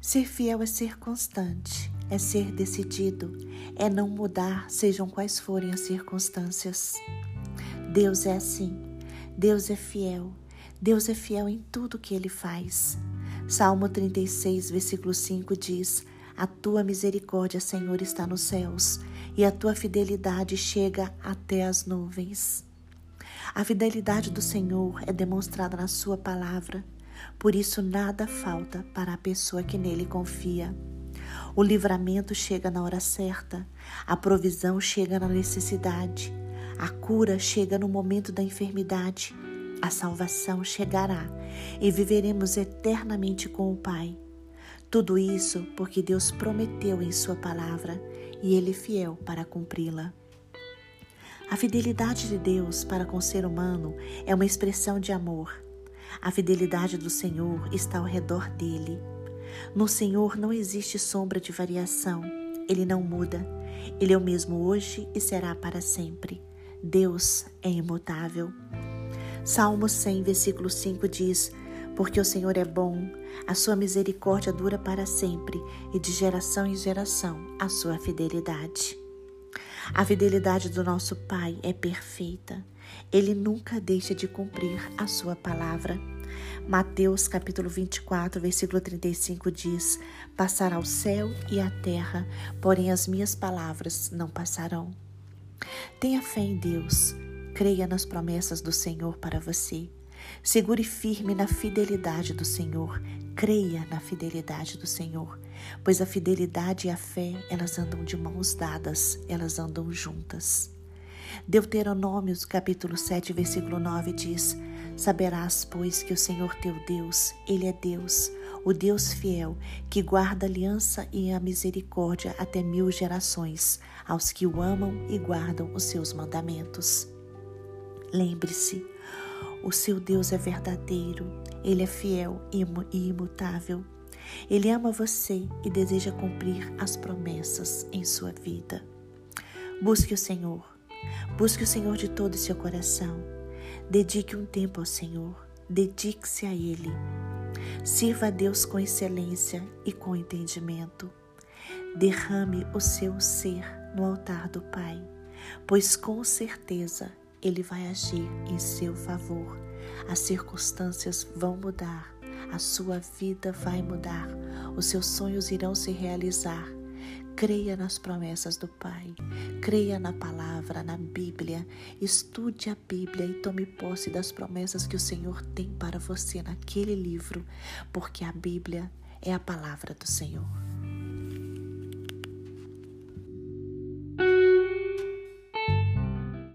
Ser fiel é ser constante, é ser decidido, é não mudar, sejam quais forem as circunstâncias. Deus é assim. Deus é fiel. Deus é fiel em tudo que ele faz. Salmo 36, versículo 5 diz: A tua misericórdia, Senhor, está nos céus, e a tua fidelidade chega até as nuvens. A fidelidade do Senhor é demonstrada na Sua palavra, por isso nada falta para a pessoa que nele confia. O livramento chega na hora certa, a provisão chega na necessidade, a cura chega no momento da enfermidade, a salvação chegará e viveremos eternamente com o Pai. Tudo isso porque Deus prometeu em Sua palavra e Ele é fiel para cumpri-la. A fidelidade de Deus para com o ser humano é uma expressão de amor. A fidelidade do Senhor está ao redor dele. No Senhor não existe sombra de variação. Ele não muda. Ele é o mesmo hoje e será para sempre. Deus é imutável. Salmo 100, versículo 5 diz: Porque o Senhor é bom, a sua misericórdia dura para sempre, e de geração em geração a sua fidelidade. A fidelidade do nosso Pai é perfeita. Ele nunca deixa de cumprir a sua palavra. Mateus capítulo 24, versículo 35 diz: Passará o céu e a terra, porém as minhas palavras não passarão. Tenha fé em Deus, creia nas promessas do Senhor para você. Segure firme na fidelidade do Senhor, creia na fidelidade do Senhor, pois a fidelidade e a fé, elas andam de mãos dadas, elas andam juntas. Deuteronômios capítulo 7, versículo 9 diz: Saberás, pois, que o Senhor teu Deus, Ele é Deus, o Deus fiel, que guarda a aliança e a misericórdia até mil gerações, aos que o amam e guardam os seus mandamentos. Lembre-se, o seu Deus é verdadeiro, ele é fiel e imutável. Ele ama você e deseja cumprir as promessas em sua vida. Busque o Senhor. Busque o Senhor de todo o seu coração. Dedique um tempo ao Senhor. Dedique-se a Ele. Sirva a Deus com excelência e com entendimento. Derrame o seu ser no altar do Pai, pois com certeza ele vai agir em seu favor. As circunstâncias vão mudar, a sua vida vai mudar, os seus sonhos irão se realizar. Creia nas promessas do Pai, creia na palavra, na Bíblia, estude a Bíblia e tome posse das promessas que o Senhor tem para você naquele livro, porque a Bíblia é a palavra do Senhor.